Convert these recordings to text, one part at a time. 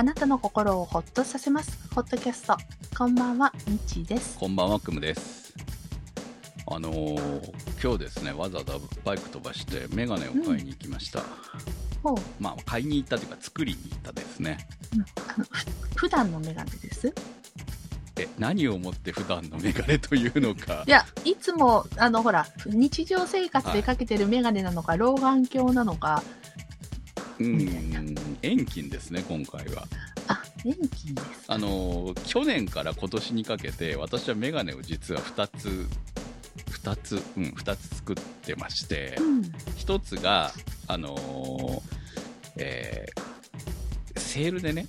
あなたの心をほっとさせます。ホットキャスト。こんばんは、みちです。こんばんは、くむです。あのー今日ですね、わざわざバイク飛ばしてメガネを買いに行きました。ほう。まあ、買いに行ったというか、作りに行ったですね。あの、ふ普段のメガネです？え、何をもって普段のメガネというのかい。や、いつも、あの、ほら、日常生活でかけてるメガネなのか、老眼鏡なのか、うーん、遠近ですね、今回は。あ、電気です。あのー去年から今年にかけて、私はメガネを実は2つ、2つ、うん、2つ作ってまして、うん。一つが、あのーえーセールでね、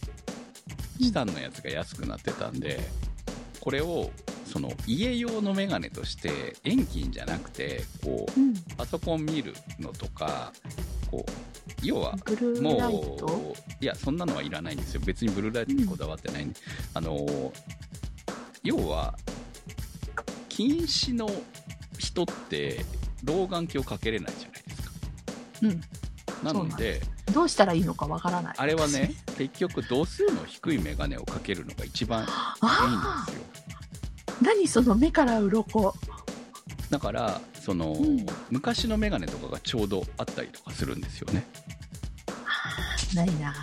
チタンのやつが安くなってたんで、これを、その、家用のメガネとして、遠近じゃなくて、こう、うん。パソコン見るのとか、こう、要は、ブルもーライト？う、いや、そんなのはいらないんですよ。別にブルーライトにこだわってないんで。あのー、要は、近視の人って、老眼鏡かけれないじゃないですか。うん。なので、どうしたらいいのかわからない。あれはね、結局度数の低いメガネをかけるのが一番いいんあですよ。あ、何その目から鱗。だから、その、うん昔のメガネとかがちょうどあったりとかするんですよね。ないな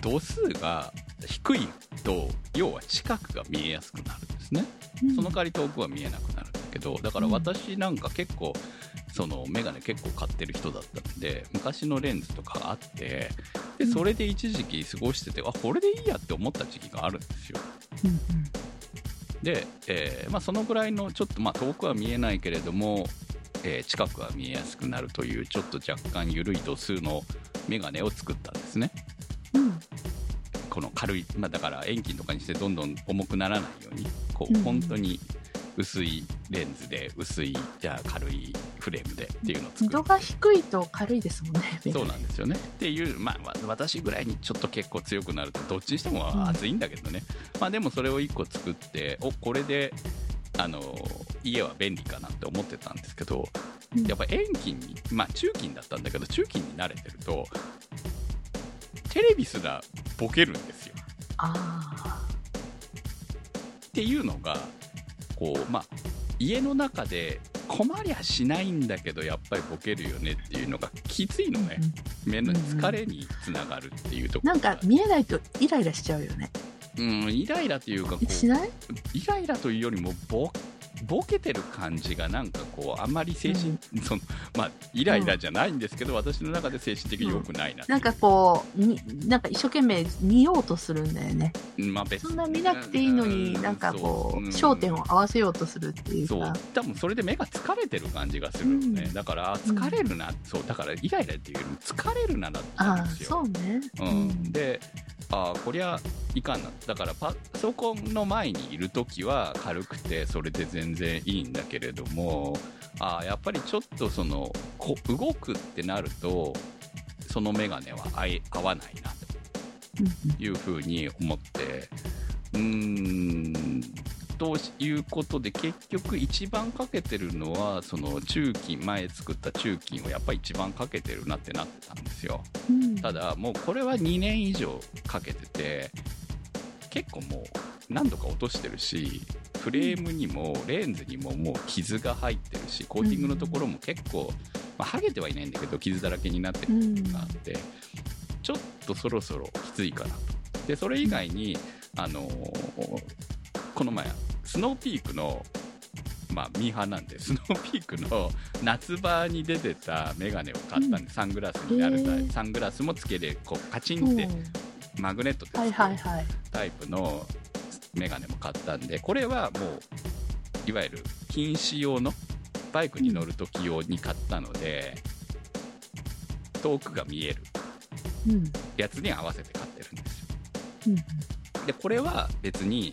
度数が低いと、要は近くが見えやすくなるんですね。うんその代わり遠くは見えなくなるんだけど、だからうん私なんか結構、そのメガネ結構買ってる人だったんで、昔のレンズとかがあって、で、うんそれで一時期過ごしてて、あ、これでいいやって思った時期があるんですよ。うんうんで、えーまあ、そのぐらいのちょっと、まあ、遠くは見えないけれども、えー近くは見えやすくなるというちょっと若干緩い度数のメガネを作ったんですね。うん。この軽い、まあ、だから遠近とかにしてどんどん重くならないようにこうん。う本当に薄いレンズで薄いじゃあ軽いフレームでっていうのを作る度が低いと軽いですもんね。そうなんですよね。っていう、まあ、わ私ぐらいにちょっと結構強くなると、どっちにしても熱いんだけどね。まあ、でもそれを1個作って、お、これで、あの、家は便利かなって思ってたんですけど、うんやっぱ遠近に、まあ、中近だったんだけど、中近に慣れてると、テレビすらボケるんですよ。あっていうのが、こう、まあ、家の中で困りゃしないんだけど、やっぱりボケるよねっていうのがきついあ、のね。目の疲れにつながるっていうところなんか見えないとイライラしちゃうよね。うん、イライラというかこうしない？イライラというよりもボボケてる感じがなんかこうあんまり精神、そのまあイライラじゃないんですけど、私の中で精神的に良くないなう。なんかこう、になんか一生懸命見ようとするんだよね。まあ別にそんな見なくていいのに、なんかこう、ん。焦点を合わせようとするっていうそう。か。多分それで目が疲れてる感じがするのね、うん。だからあ疲れるな、そうだからイライラっていうよりも疲れるなだったああ、んですよ。そうね。うん、でああこりゃいかんな。だからパソコンの前にいる時は軽くてそれで全然いいんだけれどもああやっぱりちょっとそのこ動くってなるとそのメガネは合い合わないなというふうに思って。うーん。ということで結局一番かけてるのはその中金前作った中金をやっぱり一番かけてるなってなってたんですよ。うんただもうこれは2年以上かけてて結構もう何度か落としてるしフレームにもレンズにももう傷が入ってるしコーティングのところも結構、まあ、剥げてはいないんだけど傷だらけになってるうんのがあってちょっとそろそろきついかなとでそれ以外にあのーこの前スノーピークのまあ、ミーハーなんで、スノーピークの夏場に出てたメガネを買ったんで、サングラスになるタイプ、サングラスもつけれ、こう、カチンってうんマグネットではいるはいはい。タイプのメガネも買ったんで、これはもう、いわゆる禁止用の、バイクに乗るとき用に買ったので、遠くが見えるうん。やつに合わせて買ってるんですよ。うん。で、これは別に、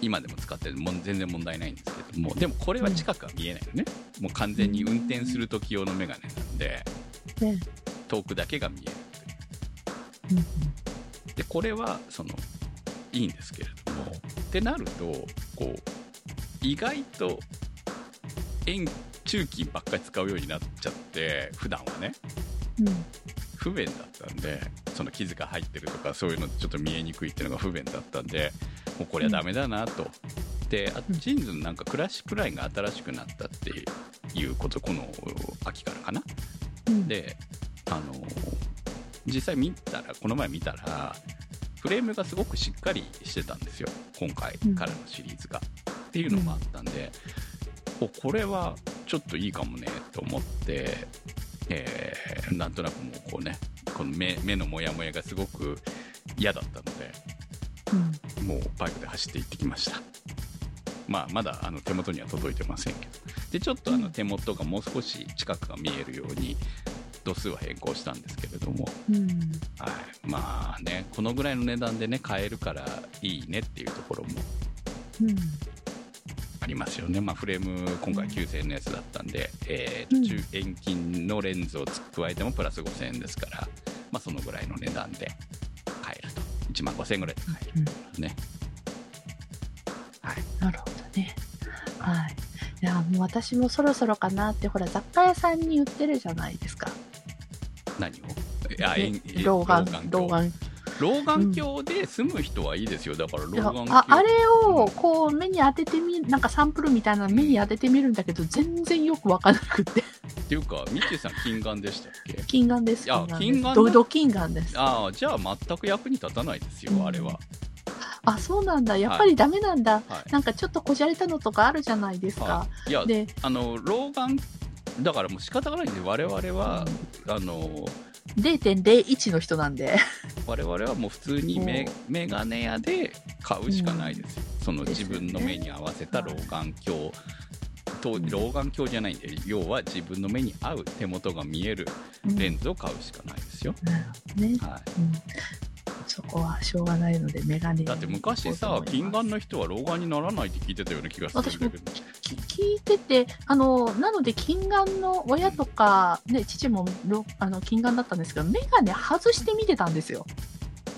今でも使ってるもん全然問題ないんですけども、でもこれは近くは見えないよね。もう完全に運転するとき用のメガネなんで、ね。遠くだけが見えるうんでこれはそのいいんですけれどもってなるとこう意外と遠中金ばっかり使うようになっちゃって普段はねうん。不便だったんでその傷が入ってるとかそういうのちょっと見えにくいっていうのが不便だったんでもうこれはダメだなと、でジーンズのなんかクラシックラインが新しくなったっていうことこの秋からかな。うん、であの実際見たらこの前見たらフレームがすごくしっかりしてたんですよ。今回からのシリーズが、っていうのもあったんで、おこれはちょっといいかもねと思って、えーなんとなくもうこうねこの目目のモヤモヤがすごく嫌だったのでうんもうバイクで走って行ってきました。まあまだあの手元には届いてませんけど。でちょっとあの手元がもう少し近くが見えるように度数は変更したんですけれども、うん。はい、まあねこのぐらいの値段でね買えるからいいねっていうところも。うん。ありますよね、まあ、フレーム今回 9000S だったんで、えー中遠近のレンズを加えてもプラス5000円ですから、まあ、そのぐらいの値段で買えると。1万5000円ぐらいで買える。うんもう私もそろそろかなって、ほら、雑貨屋さんに売ってるじゃないですか。何を？いやえんえ老眼、老老眼眼。老眼鏡で済む人はいいですよだから老眼鏡ああれを、こう、目に当ててみ、なんかサンプルみたいなの目に当ててみるんだけど、全然よくわからなくて。っていうかミッチーさん金眼でしたっけ？金眼です。あです金眼？だドド金眼です。ああじゃあ全く役に立たないですよ、うんあれは、あ、そうなんだ。やっぱりダメなんだ。はい。なんかちょっとこじゃれたのとかあるじゃないですか。はい、いやで、あの老眼だからもう仕方がないんで我々は、あの0.01の人なんで。我々はもう普通にメう。メガネ屋で買うしかないですよ、そのですよね。自分の目に合わせた老眼鏡。とうん。老眼鏡じゃないんで要は自分の目に合う手元が見えるレンズを買うしかないですよ、なるほどね。はうん。そこはしょうがないので、メガネい、だって昔さ近眼の人は老眼にならないって聞いてたような気がするんだけどき聞いてて、あの、なので、近眼の親とか、ね、父もろあの近眼だったんですけど、メガネ外して見てたんですよ。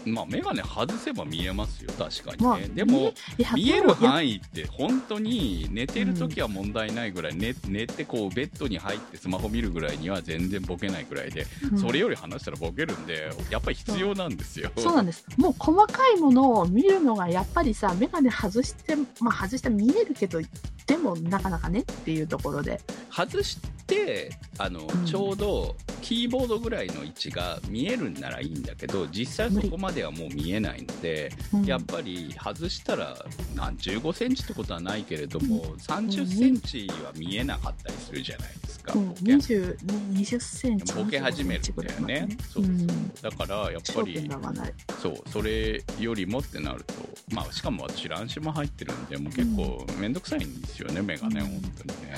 まあ眼鏡外せば見えますよ確かにね、まあでも見える範囲って本当に寝てる時は問題ないぐらい、寝寝てこうベッドに入ってスマホ見るぐらいには全然ボケないぐらいで、うんそれより話したらボケるんでやっぱり必要なんですよ。そうなんです。もう細かいものを見るのがやっぱりさ、メガネ外して、まあ外して見えるけど、でもなかなかねっていうところで。外してあの、んちょうどキーボードぐらいの位置が見えるんならいいんだけど実際そこまではもう見えないので、うん。やっぱり外したら何15センチってことはないけれども、うん。30センチは見えなかったりするじゃないですか。うん、ボケ。20、20センチ。ボケ始めるん25センチぐらいまでだよね。そうそう。うん。だからやっぱり。そうそれよりもってなると、まあ、しかも私乱視も入ってるんでもう結構面倒くさいんですよね、メガネうん本当にね。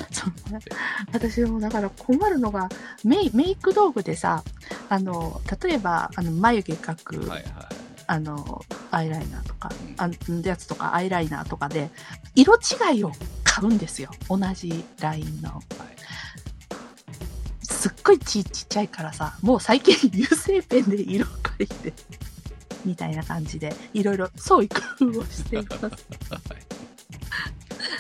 私もだから困るのがメイメイク道具でさあの例えばあの眉毛描く、はいはい。あのアイライナーとかうんあやつとかアイライナーとかで色違いを買うんですよ。同じラインの。はい。すっごいちちっちゃいからさもう最近 油性ペンで色描いてみたいな感じでいろいろ創意工夫をしています。はい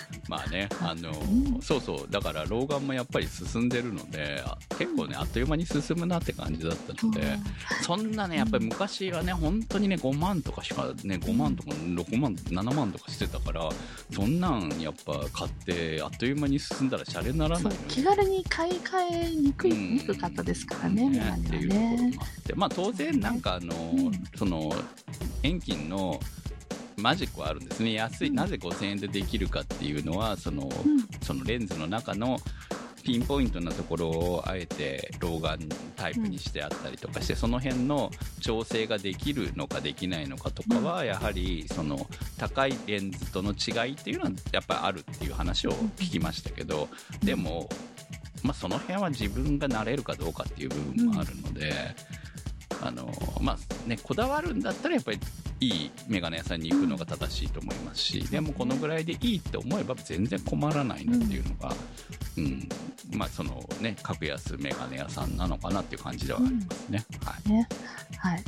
まあね、あの、うんそうそう、だから老眼もやっぱり進んでるので、あ結構ね、あっという間に進むなって感じだったので、そんなね、やっぱり昔はね、本当にね、5万とかしかね、5万とか6万、7万とかしてたから、そんなんやっぱ買って、あっという間に進んだらシャレにならないそうのよ気軽に買い替えにくい、うん。にくかったですからね、メガっていうところねも。あって、まあ当然なんかあの、うん。その、遠近のマジックはあるんですね。安い、うん。なぜ5000円でできるかっていうのは、その、うん。そのレンズの中のピンポイントなところをあえて老眼タイプにしてあったりとかして、その辺の調整ができるのかできないのかとかは、やはりその高いレンズとの違いっていうのはやっぱりあるっていう話を聞きましたけど、でも、まあ、その辺は自分が慣れるかどうかっていう部分もあるので、あのまあね、こだわるんだったらやっぱりいいメガネ屋さんに行くのが正しいと思いますし、でもこのぐらいでいいって思えば全然困らないなっていうのが、うんまあそのね格安メガネ屋さんなのかなっていう感じではありますね。はいね。はい。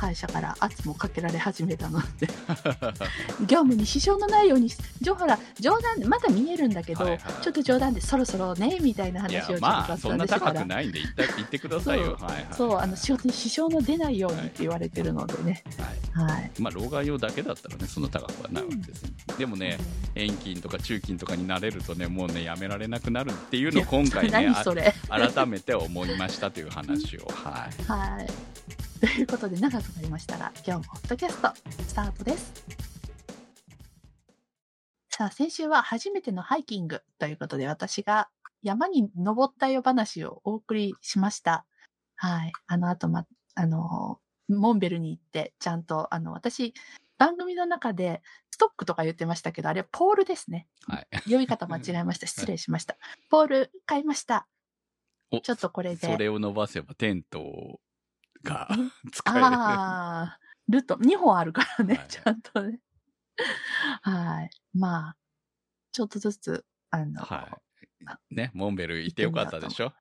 と会社から圧もかけられ始めたので業務に支障のないようにじょほら冗談でまだ見えるんだけど、はいはい。ちょっと冗談でそろそろねみたいない話やをちょっとまあ雑そんな高くないんで 言った言ってくださいよ。そはいはい。そうあの仕事に支障の出ないようにって言われてるのでね。はい。はい。まあ老眼用だけだったらねそんな高くはないわけです、でもね遠近とか中近とかになれるとねもうねやめられなくなるっていうのを今回ね改めて思いましたという話を。はい。はいということで長くなりましたが今日もホットキャストスタートです。さあ先週は初めてのハイキングということで私が山に登ったよ話をお送りしました。はい。あの後まあのモンベルに行ってちゃんとあの私番組の中でストックとか言ってましたけどあれはポールですね。はい。呼び方間違えました。失礼しました。ポール買いました。おちょっとこれで。それを伸ばせばテントが 使えるああ、ルト、2本あるからね、はいちゃんとね。はい。まあ、ちょっとずつ、あの、はいねモンベル行ってよかったでしょ？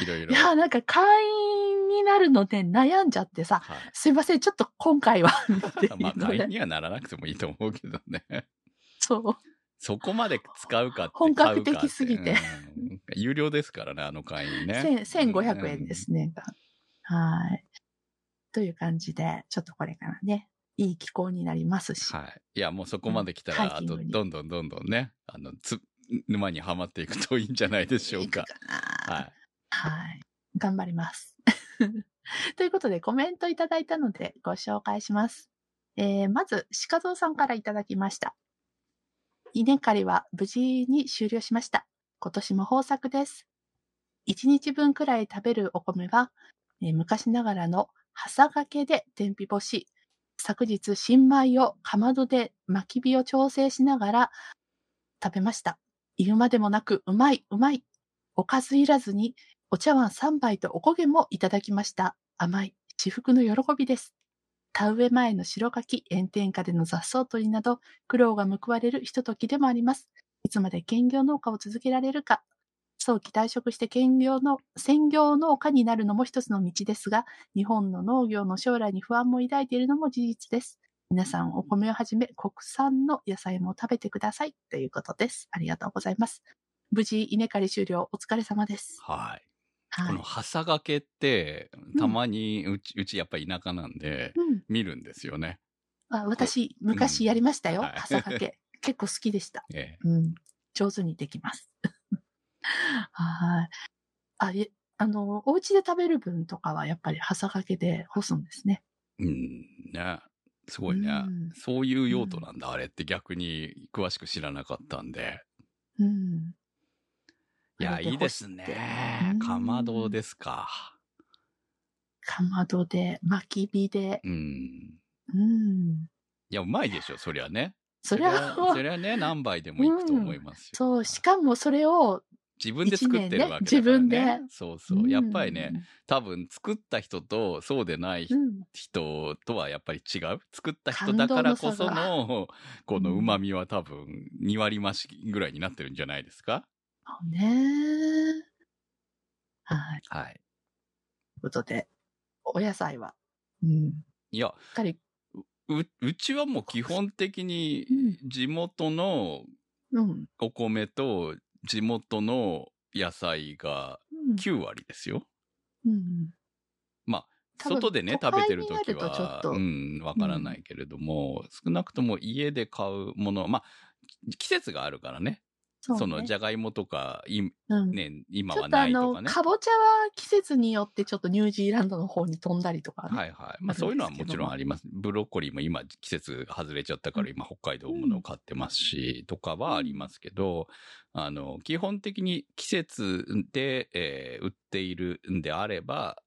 いろいろいや、なんか会員になるので悩んじゃってさ、はいすいません、ちょっと今回は、まあ、会員にはならなくてもいいと思うけどね。そう。そこまで使うかって。本格的すぎて買うん有料ですからね、あの会員ね。千1500円ですね。はい。という感じで、ちょっとこれからね、いい気候になりますし。はい。いや、もうそこまで来たうんら、あと、どんどんどんどんね、あの、つ、沼にはまっていくといいんじゃないでしょうかい。くなはい。はい。頑張ります。ということで、コメントいただいたのでご紹介します。えーまず、鹿蔵さんからいただきました。稲刈りは無事に終了しました。今年も豊作です。一日分くらい食べるお米は、えー昔ながらの朝掛けで天日干し、昨日新米をかまどで巻き火を調整しながら食べました。言うまでもなく、うまい、うまい。おかずいらずにお茶碗3杯とおこげもいただきました。甘い、至福の喜びです。田植え前の白柿、炎天下での雑草取りなど、苦労が報われるひとときでもあります。いつまで兼業農家を続けられるか、早期退職して兼業の、専業農家になるのも一つの道ですが、日本の農業の将来に不安も抱いているのも事実です。皆さんお米をはじめ国産の野菜も食べてくださいということです。ありがとうございます。無事稲刈り終了お疲れ様です。はい。はいこの。朝掛けって、たまにうち、うちやっぱり田舎なんで、うん。見るんですよね。あ私、昔やりましたよ。はい朝掛け。結構好きでした。ええうん。上手にできます。はい。あ、え、あの、お家で食べる分とかはやっぱり朝掛けで干すんですね。うん、ね。すごいね。うんそういう用途なんだ、あれって逆に詳しく知らなかったんで。うん。いや、いいですねう。んかまどですか。かまどで、薪火で。うん。うん。いや、うまいでしょ、そりゃね。それは、そりゃね、何杯でもいくと思いますよ。そう、しかもそれを、自分で作ってるわけだから、ね。自分でそうそう。やっぱりね、多分作った人とそうでないうん、人とはやっぱり違う？作った人だからこそのの、この旨味は多分2割増しぐらいになってるんじゃないですか？そうね。はい。はい。ということで、お野菜は、うん。いや、しっかり、う、うちはもう基本的にうん地元のうん。お米と地元の野菜がうん9割ですよ。うん。まあ、外でね、食べてる時は、とうん、わからないけれども、少なくとも家で買うもの、まあ、季節があるからね。そねそうの、じゃがいもとか、いうん。ね、今はないとかね。かぼちゃは季節によってちょっとニュージーランドの方に飛んだりとかね。はいはい。まあそういうのはもちろんあります。ブロッコリーも今季節が外れちゃったから今北海道ものを買ってますし、とかはありますけど、あの、基本的に季節で、えー売っているんであれば、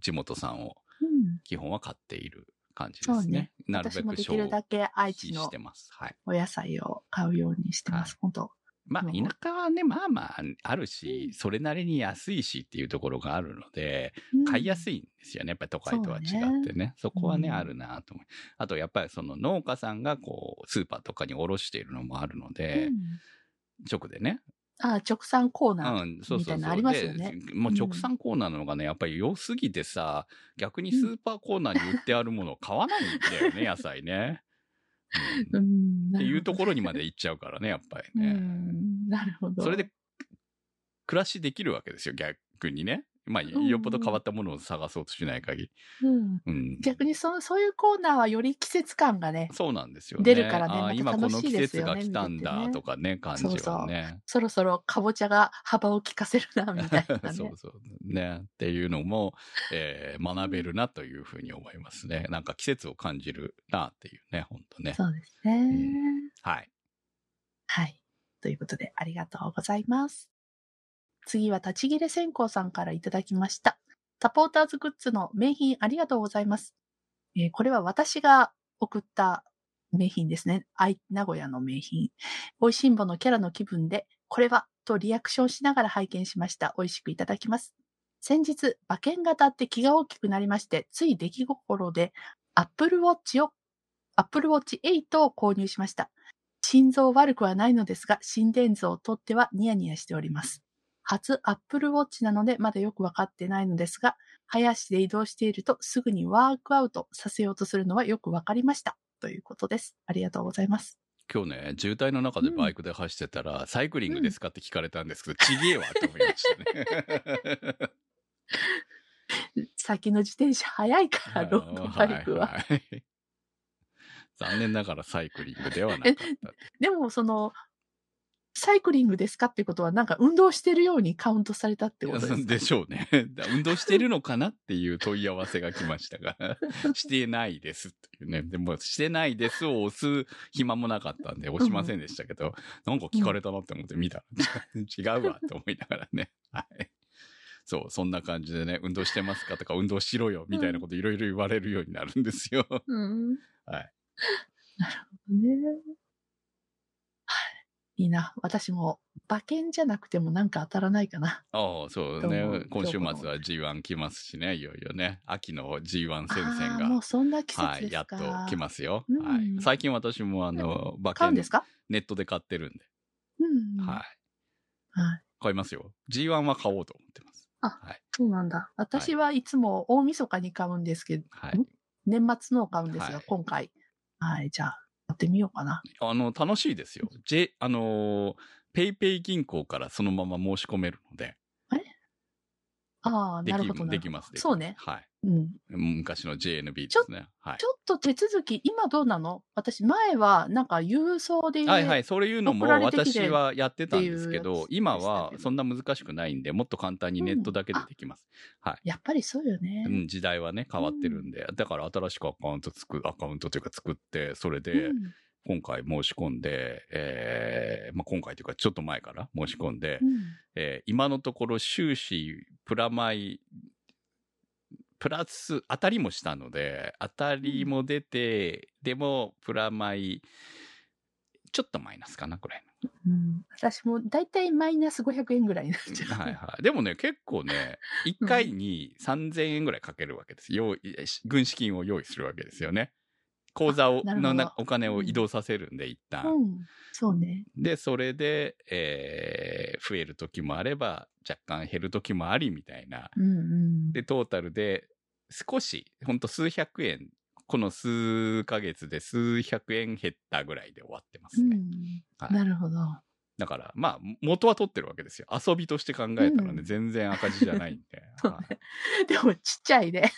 地元産をうん。基本は買っている感じでそうねすね。なるべく私もできるだけ愛知のしてます。はい。お野菜を買うようにしてます。本当まあ、うん田舎はね、まあまああるし、うんそれなりに安いしっていうところがあるので、買いやすい。いんですよね。やっぱり都会とは違ってね。そこはね、うんあるなと思う。あと、やっぱりその農家さんがこう、スーパーとかに卸しているのもあるので、直でね、あ直産コーナー。みたいなのありますよねでもう直産コーナーのがね、やっぱり良すぎてさ、逆にスーパーコーナーに売ってあるものを買わないんだよね、野菜ね。っていうところにまで。で行っちゃうからね、やっぱりうね。ん。なるほど。それで、暮らしできるわけですよ、逆にね。まあ、んよっぽど変わったものを探そうとしない限り。うん。うん。逆にその、そういうコーナーはより季節感がね、そうなんですよね。出るからねまた今この季節が来たんだとかね、感じはね。そろそろかぼちゃが幅を利かせるな、みたいなね。そうそう。ね。っていうのも、えー学べるなというふうに思いますね。なんか季節を感じるなっていうね、本当ね。そうですね。んはい。はい。ということで、ありがとうございます。次は、立ち切れ線香さんからいただきました。サポーターズグッズの名品ありがとうございます。えーこれは私が送った名品ですね。愛名古屋の名品。美味しんぼのキャラの気分で、これはとリアクションしながら拝見しました。美味しくいただきます。先日、馬券が当たって気が大きくなりまして、つい出来心で Apple Watch を、Apple Watch 8を購入しました。心臓悪くはないのですが、心電図をとってはニヤニヤしております。初 Apple Watch なのでまだよくわかってないのですが、早足で移動しているとすぐにワークアウトさせようとするのはよくわかりました。ということです。ありがとうございます。今日ね、渋滞の中でバイクで走ってたら、サイクリングですかって聞かれたんですけど、ちげえわって思いましたね。先の自転車早いから、ロードバイクは。いい残念ながらサイクリングではなかった。でも、その、サイクリングですかってことは、なんか運動してるようにカウントされたってことですか？でしょうね。だ運動してるのかなっていう問い合わせが来ましたが、してないですというね。でも、してないですを押す暇もなかったんで、押しませんでしたけど、なんか聞かれたなって思って見たら、違うわって思いながらね。はい。そう、そんな感じでね、運動してますかとか、運動しろよ、みたいなこといろいろ言われるようになるんですよ。うん。はい。なるほどね。はい。いいな。私も、馬券じゃなくてもなんか当たらないかな。ああ、そうねも。今週末は G1 来ますしね、いよいよね。秋の G1 戦線が。もうそんな季節はい、やっ。と来ますよ。うんはい。最近私もあの、馬券ネットで買ってるんで、うん。はい。はい。買いますよ。G1 は買おうと思ってます。あはい。そうなんだ。私はいつも大晦日に買うんですけど、はいん。年末のを買うんですが、はい今回。はい、じゃあ、やってみようかな。あの、楽しいですよ。J、あのー、ペイペイ銀行からそのまま申し込めるので、ああ、できなるほどな。できます。そうね。はい。うん。昔の JNB ですね。はいち。ょっと手続き、今どうなの？私、前は、なんか、郵送で、はいはい、そういうのも私はやってたんですけど今はそんな難しくないんで、もっと簡単にネットだけでできます。やっぱりそうよね。うん、時代はね、変わってるんで、だから新しくアカウント作る、アカウントというか作って、それで、うん今回申し込んで、えーまあ、今回というかちょっと前から申し込んで、うんえー今のところ収支、プラマイ、プラス、当たりもしたので、当たりも出て、でも、プラマイ、ちょっとマイナスかな、これ。うん私もだいたいマイナス500円ぐらいになっちゃう。はいはい。でもね、結構ね、1回に3000円ぐらいかけるわけです。用意、軍資金を用意するわけですよね。口座を、のなお金を移動させるんで、一旦。うん。そうね。で、それで、えー増える時もあれば、若干減る時もあり、みたいな。うんうん。で、トータルで、少し、ほんと数百円、この数ヶ月で数百円減ったぐらいで終わってますね。うんはいなるほど。だから、まあ、元は取ってるわけですよ。遊びとして考えたらね、うん全然赤字じゃないんで。はいねでもちっちゃいね。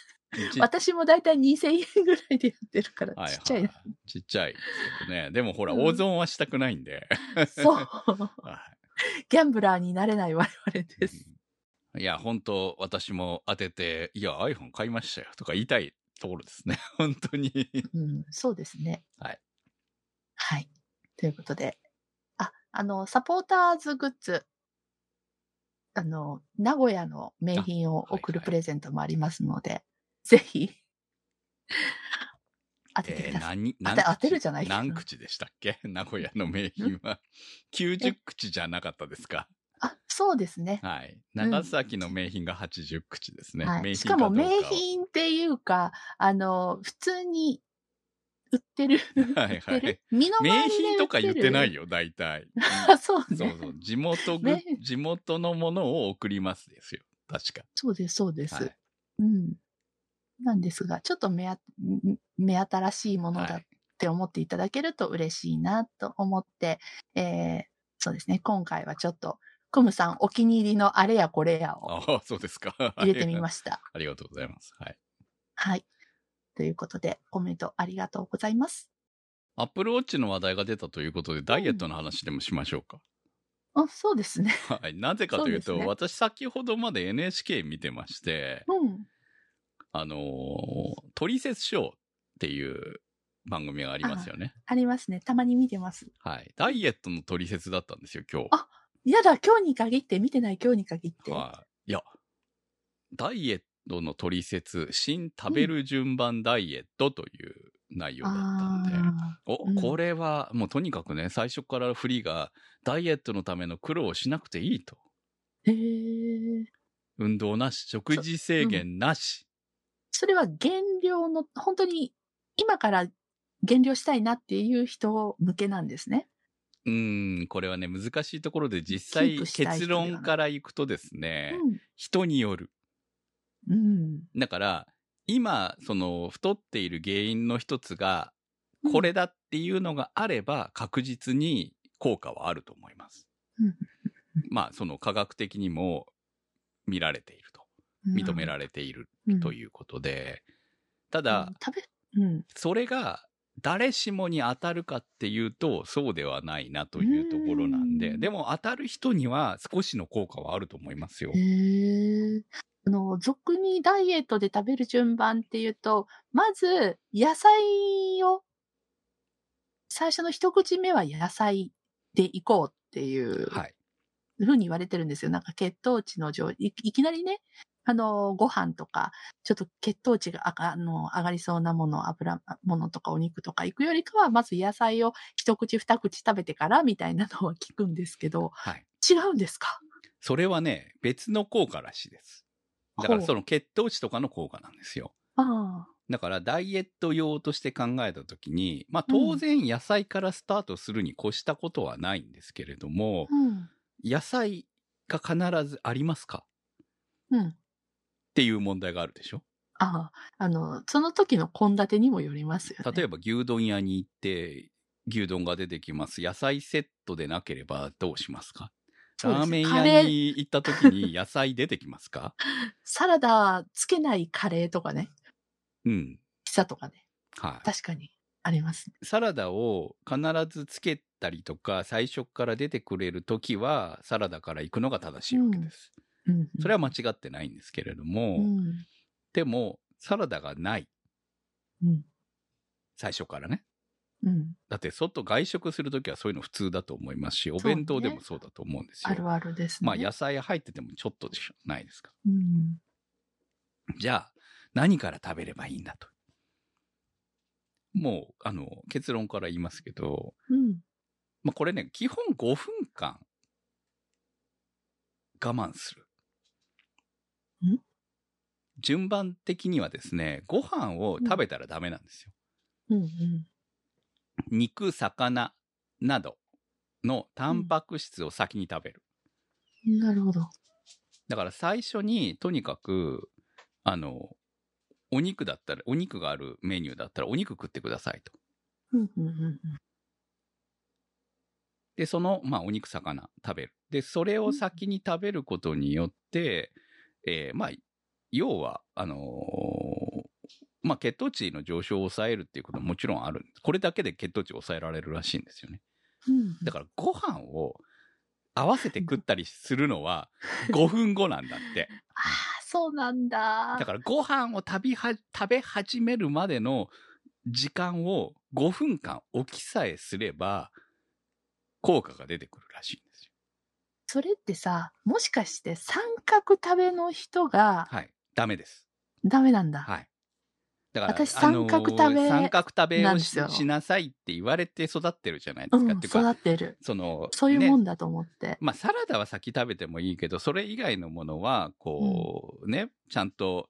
ち私もだいたい2000円ぐらいでやってるから、はいちっちゃいな。はいちっちゃいですけどね。でもほら、うん大損はしたくないんで。そう。はギャンブラーになれない我々いです。いや、本当私も当てて、いや、iPhone 買いましたよとか言いたいところですね。本当に。うん、そうですね。はい。はい。ということで、あ、あの、サポーターズグッズ、あの、名古屋の名品を送るはいはいプレゼントもありますので、ぜひ、当ててえーください。何、当て当てるじゃないけど何口でしたっけ？名古屋の名品は。90口じゃなかったですか？あ、そうですね。はい。長崎の名品が80口ですね。はい、名しかも品かどうかを名品っていうか、あの、普通に売ってる。はいはい売ってる。身の名回りで品とか言ってないよ。よ、大体。あ そうね。そうそう。地元ぐ、ね地元のものを送りますですよ。確か。そうです、そうです。はい。うん。なんですが、ちょっと目目新しいものだっはい。て思っていただけると嬉しいなと思って、えーそうですね、今回はちょっと、クムさんお気に入りのあれやこれやをああ、そうですか。入れてみました。ありがとうございます。はい。はい。ということで、コメントありがとうございます。アップルウォッチの話題が出たということで、ダイエットの話でもしましょうか。あ、そうですね。はい。なぜかというと、そうね私先ほどまで NHK 見てまして、うん。あのートリセツショーっていう番組がありますよね。ありますね。たまに見てます。はい。ダイエットのトリセツだったんですよ、今日。あやだ、今日に限って、見てない今日に限って。はい。いや、ダイエットのトリセツ、新食べる順番ダイエットという内容だったんで、うんこれはもうとにかくね、最初から振りが、ダイエットのための苦労をしなくていいと。ーへえ。運動なし、食事制限なし。それは減量の、本当に今から減量したいなっていう人向けなんですね。うーん、これはね、難しいところで実キ際結論からいくとですね、うん。人による。うん。だから、今、その、太っている原因の一つが、うんこれだっていうのがあれば、確実に効果はあると思います。うんまあ、その科学的にも見られていると。認められているれということで、ただ。それが誰しもに当たるかっていうと、そうではないなというところなんで、うんでも当たる人には少しの効果はあると思いますよ。あの、俗にダイエットで食べる順番っていうと、まず、野菜を、最初の一口目は野菜でいこうっていうはい。ふうに言われてるんですよ。なんか血糖値の上、いいきなりね、あの、ご飯とか、ちょっと血糖値があの上がりそうなもの、油ものとかお肉とか行くよりかは、まず野菜を一口二口食べてからみたいなのは聞くんですけど、はい。違うんですか？それはね、別の効果らしいです。だからその血糖値とかの効果なんですよ。ああ。だからダイエット用として考えたときに、まあ当然野菜からスタートするに越したことはないんですけれども、うん。野菜が必ずありますか？うん。っていう問題があるでしょ？ああ。あの、その時の献立にもよりますよね。例えば牛丼屋に行って、牛丼が出てきます。野菜セットでなければどうしますか？ラーメン屋に行った時に野菜出てきますか？サラダつけないカレーとかね。うん。ピザとかね。はい。確かにありますね。サラダを必ずつけたりとか、最初から出てくれる時は、サラダから行くのが正しいわけです。うん。それは間違ってないんですけれども、うん。でも、サラダがない。うん。最初からね。うん。だって、外外食するときはそういうの普通だと思いますし、お弁当でもそうだと思うんですよ。あるあるですね。まあ、野菜入っててもちょっとでしょないですか。うん。じゃあ、何から食べればいいんだと。もう、あの、結論から言いますけど、うん。まあ、これね、基本5分間、我慢する。ん？順番的にはですね、ご飯を食べたらダメなんですよ。うん。うん。肉、魚などのタンパク質を先に食べる。なるほど。だから最初にとにかく、あの、お肉だったら、お肉があるメニューだったらお肉食ってくださいと。うん。うん。うん。で、その、まあ、お肉、魚食べる。で、それを先に食べることによって、えーまあ、要は、あのーまあ、血糖値の上昇を抑えるっていうことももちろんある。これだけで血糖値を抑えられるらしいんですよね。うん。だから、ご飯を合わせて食ったりするのは 5分後なんだって。ああ、そうなんだ。だから、ご飯を食べは、食べ始めるまでの時間を5分間置きさえすれば、効果が出てくるらしいんですよ。それってさ、もしかして三角食べの人がはい。ダメです。ダメなんだ。はい。だから、私三角食べあのー三角食べをしなんですよしなさいって言われて育ってるじゃないですか。うん、っていうか、育ってる。その、そういうもねんだと思って。まあ、サラダは先食べてもいいけど、それ以外のものは、こう、ね、ちゃんと、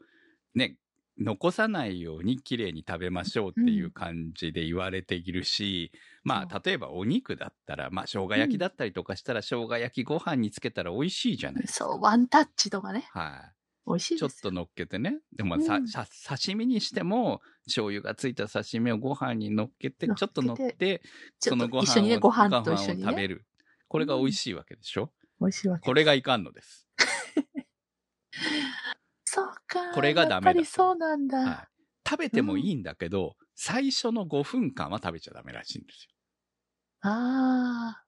ね、残さないように綺麗に食べましょうっていう感じで言われているし、まあ、例えばお肉だったら、まあ、生姜焼きだったりとかしたら、生姜焼きご飯につけたら美味しいじゃないですか。そう、ワンタッチとかね。はい。美味しい。ちょっと乗っけてね。でもさ、うんさ刺身にしても、醤油がついた刺身をご飯に乗っけて、ちょっと乗って、そのご飯をと一緒にね、ご飯と一緒にね。ご飯を食べる。これが美味しいわけでしょ、美味しいわけ。これがいかんのです。これがダメだやっぱりそうなんだ。はい。食べてもいいんだけど、最初の5分間は食べちゃダメらしいんですよ。ああ。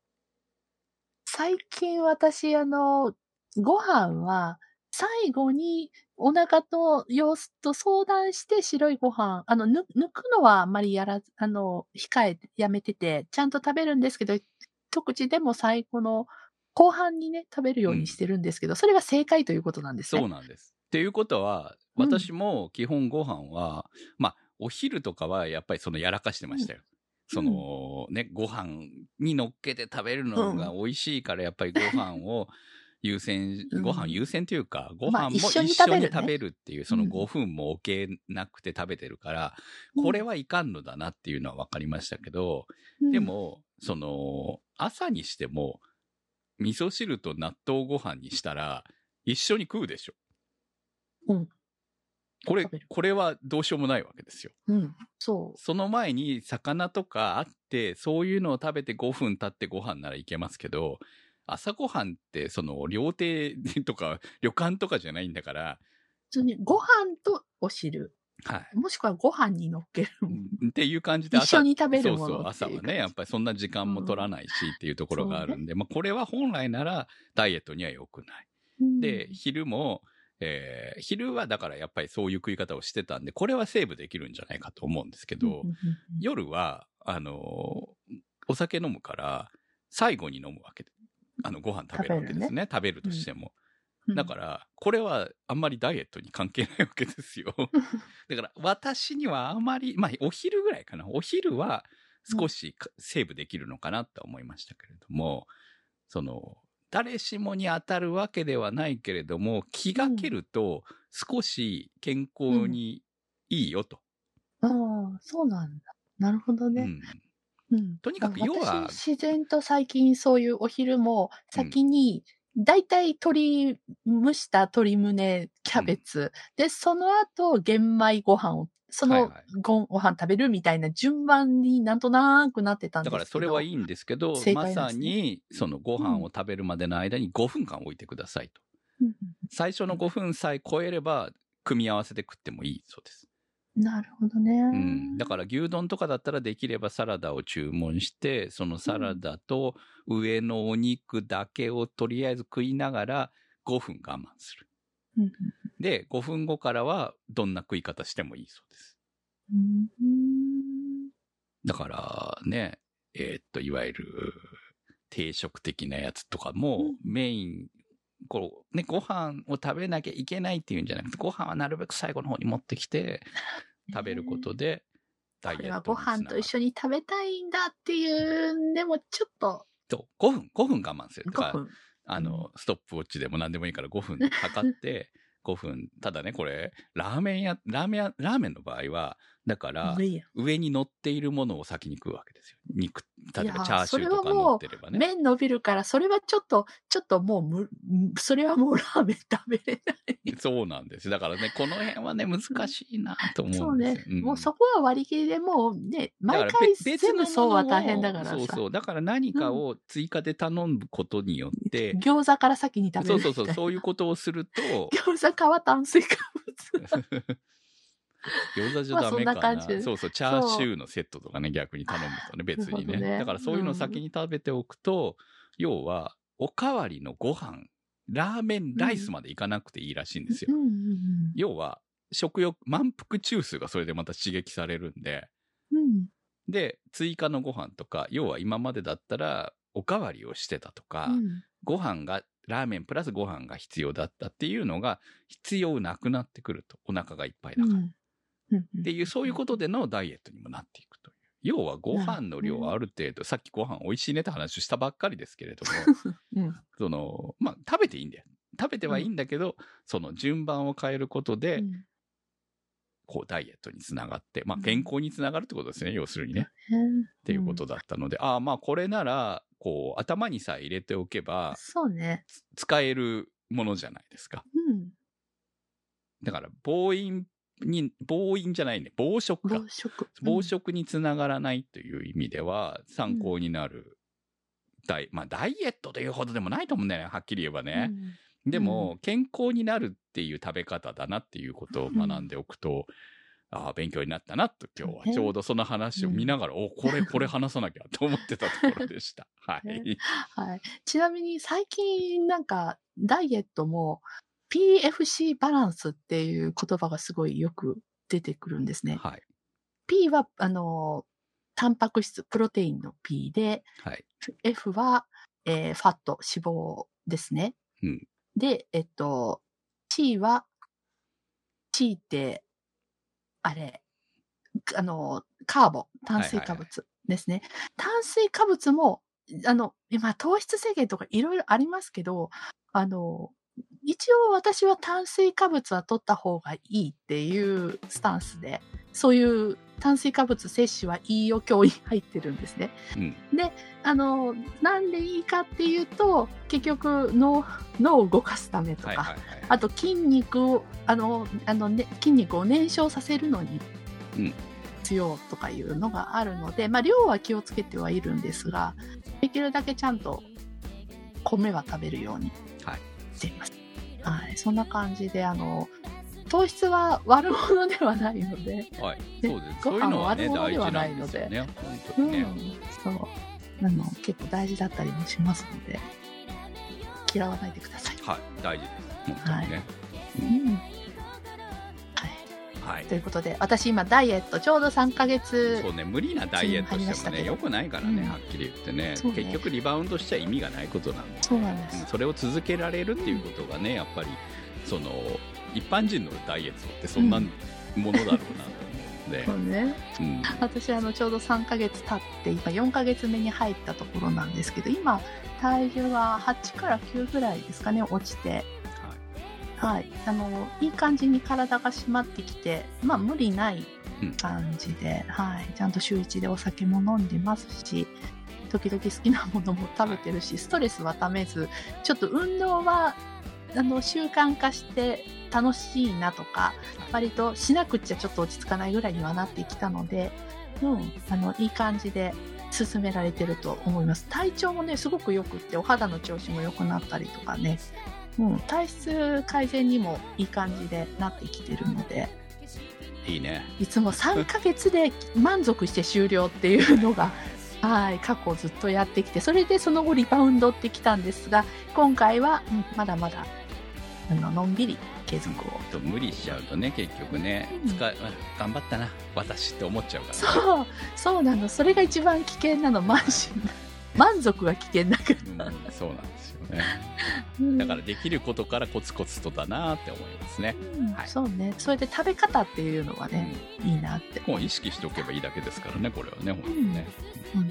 最近私、あの、ご飯は、最後にお腹と様子と相談して白いご飯、あの、ぬ抜くのはあんまりやらず、あの、控えて、やめてて、ちゃんと食べるんですけど、一口でも最後の後半にね、食べるようにしてるんですけど、それが正解ということなんですね。そうなんです。っていうことは、うん。私も基本ご飯は、まあ、お昼とかはやっぱりそのやらかしてましたよ。そのね、ご飯に乗っけて食べるのが美味しいから、やっぱりご飯を優先、うん。ご飯優先というか、ごまあ飯も一緒に食べるね。食べるっていう、そのうん。5分も置けなくて食べてるから、うん。これはいかんのだなっていうのは分かりましたけど、うん。で、も、その、朝にしても、味噌汁と納豆ご飯にしたら、一緒に食うでしょ。うん。これこれはどうしようもないわけですよ。うん。そう。その前に魚とかあって、そういうのを食べて5分経ってご飯ならいけますけど、朝ごはんって、その、料亭とか、旅館とかじゃないんだから、普通にご飯とお汁。はい。もしくはご飯に乗っける。っていう感じで一緒に食べるものそうそう、朝はね、やっぱりそんな時間も取らないしっていうところがあるんで、まあこれは本来ならダイエットには良くない。うんで、昼も、えー昼はだからやっぱりそういう食い方をしてたんで、これはセーブできるんじゃないかと思うんですけど、夜は、あのーお酒飲むから、最後に飲むわけで、あの、ご飯食べるわけですね。食べるとしても。うんだから、これはあんまりダイエットに関係ないわけですよ。だから、私にはあまり、まあ、お昼ぐらいかな。お昼は少しかセーブできるのかなと思いましたけれども、その、誰しもに当たるわけではないけれども、気がけると少し健康にいいよと。ああ、そうなんだ。なるほどね。うん。うんとにかくあ要は私自然と最近そういうお昼も先に、だいたい鶏、蒸した鶏胸、キャベツ、で、その後、玄米ご飯を、そのはいはいごご飯食べるみたいな順番になんとなくなってたんですけど。だからそれはいいんですけど、ねさにそのご飯を食べるまでの間に5分間置いてくださいと。うん最初の5分さえ超えれば、組み合わせて食ってもいいそうです。うんなるほどね。うん。だから牛丼とかだったらできればサラダを注文して、そのサラダと上のお肉だけをとりあえず食いながら5分我慢する。で、5分後からはどんな食い方してもいいそうです。うんだからね、えーっと、いわゆる定食的なやつとかも、メイン、こう、ね、ご飯を食べなきゃいけないっていうんじゃなくて、ご飯はなるべく最後の方に持ってきて、食べることで、ダイエッこれはトにつながるご飯と一緒に食べたいんだっていうんでも、ちょっとそう、5分、5分我慢する。だか5ら、分。あの、ストップウォッチでも何でもいいから5分測って、5分。ただね、これ、ラーメン屋、ラーメン屋、ラーメンの場合は、だから上に乗っているものを先に食うわけですよ。肉、例えばチャーシューとかそれはもう乗ってればね。麺伸びるから、それはちょっと、ちょっともうむ、それはもうラーメン食べれない。そうなんです。だからね、この辺はね、難しいなと思そううんねですよ。。んもうそこは割り切りでもうね、毎回全部そうは大変だからさ。そうそう。だから何かを追加で頼むことによって、餃子から先に食べる。そうそうそう、そういうことをすると、餃子は炭水化物。餃子じゃダメかな,、まあそそうそう、チャーシューのセットとかね、逆に頼むとね、別にねね。だからそういうのを先に食べておくと、要は、おかわりのご飯、ラーメンライスまでいかなくていいらしいんですよ。うんうん要は、食欲、満腹中枢がそれでまた刺激されるんで、うん。で、追加のご飯とか、要は今までだったら、おかわりをしてたとか、うん。ご飯が、ラーメンプラスご飯が必要だったっていうのが、必要なくなってくると。お腹がいっぱいだから。うんうんっていう、そういうことでのダイエットにもなっていくという。要はご飯の量はある程度、さっきご飯美味しいねって話したばっかりですけれども、うんその、まあ、食べていいんだよ。食べてはいいんだけど、その順番を変えることで、うんこうダイエットにつながって、まあうん健康につながるってことですね、要するにね。っっていうことだったので、ああ、まあこれなら、こう頭にさえ入れておけばそうね。使えるものじゃないですか。うん。だから、暴飲に、暴飲じゃないね、暴食か暴。食。暴食につながらないという意味では、参考になる、ダイ、まあ、ダイエットというほどでもないと思うんだよね、はっきり言えばうんね。でも、健康になるっていう食べ方だなっていうことを学んでおくと、ああ、勉強になったなと、今日はねちょうどその話を見ながら、お、これ、これ話さなきゃと思ってたところでした。はい。ねはい。ちなみに最近なんかダイエットも PFC バランスっていう言葉がすごいよく出てくるんですね。はい。P は、あの、タンパク質、プロテインの P で、はい。F は、えーファット、脂肪ですね。うんで、えっと、C は、C って、あれ、あの、カーボ、炭水化物ですね。炭水化物も、あの、今、糖質制限とかいろいろありますけど、あの、一応私は炭水化物は取った方がいいっていうスタンスで、そういう炭水化物摂取はいいよ教員入ってるんですね。うん。あの、なんでいいかっていうと、結局脳、脳を動かすためとか、はいはいはい。あと筋肉を、あの、あの、ね、筋肉を燃焼させるのにうん必要とかいうのがあるので、まあ量は気をつけてはいるんですが、できるだけちゃんと米は食べるようにはいしています。はい。そんな感じで、あの、糖質は悪者ではないので、はい。で そうです。ご飯そういうのはね、悪者ではなないのでね。本うん。そう。あの、結構大事だったりもしますので、嫌わないでください。はい。大事です。本当にね。うん。はい。はい。ということで、私今ダイエットちょうど3ヶ月そうね、無理なダイエットしてもね、入りましたけど良くないからね、うんはっきり言ってねね結局リバウンドしちゃ意味がないことなんで、そうなんです。うんそれを続けられるっていうことがね、やっぱり、その、一般人のダイエットってそんなものだろうなと思うんで、そうね。うん私あのちょうど3ヶ月経って今4ヶ月目に入ったところなんですけど今体重が8から9ぐらいですかね落ちてはい。あのいい感じに体が締まってきてまあ無理ない感じで、はい。ちゃんと週1でお酒も飲んでますし時々好きなものも食べてるしストレスはためずちょっと運動はあの習慣化して楽しいなとか割としなくっちゃちょっと落ち着かないぐらいにはなってきたので、うん、あの、いい感じで進められてると思います。体調もね、すごく良くって、お肌の調子も良くなったりとかね、うん、体質改善にもいい感じでなってきてるので、いいね。いつも3ヶ月で満足して終了っていうのが、はい、過去ずっとやってきて、それでその後リバウンドってきたんですが、今回は、うんまだまだ、あの、のんびり継続をと無理しちゃうとね、結局ね、うん使いあ頑張ったな、私って思っちゃうから、ね。そう、そうなの。それが一番危険なの。満身。満足が危険だかうん、そうなんですよね。ら。だからできることからコツコツとだなって思いますね。うんはいそうね。それで食べ方っていうのはね、いいなって。もう意識しておけばいいだけですからね、これはね、本当にね。うん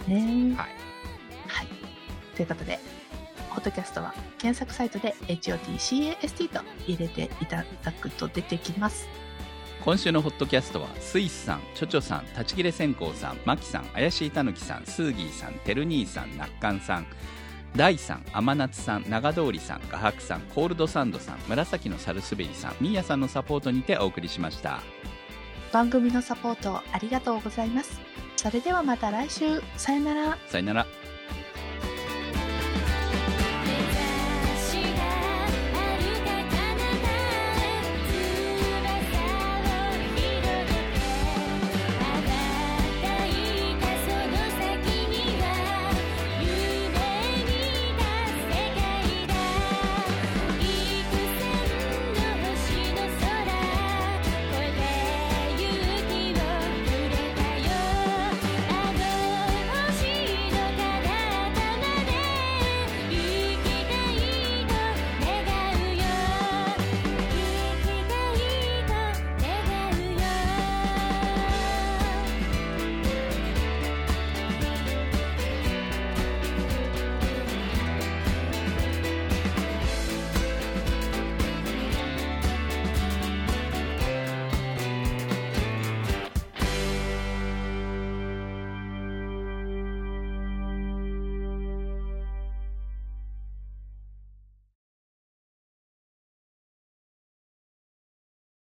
ね。はい。はい。ということで、ポッドキャストは検索サイトで HOTCAST と入れていただくと出てきます。今週のホットキャストはスイスさん、チョチョさん、立ち切れ線香さん、マキさん、怪しいたぬきさん、スーギーさん、てる兄さん、なっかんさん、ダイさん、甘夏さん、長通りさん、画伯さん、コールドサンドさん、紫のサルスベリさん、ミーヤさんのサポートにてお送りしました。番組のサポートありがとうございます。それではまた来週。さよなら。さよなら。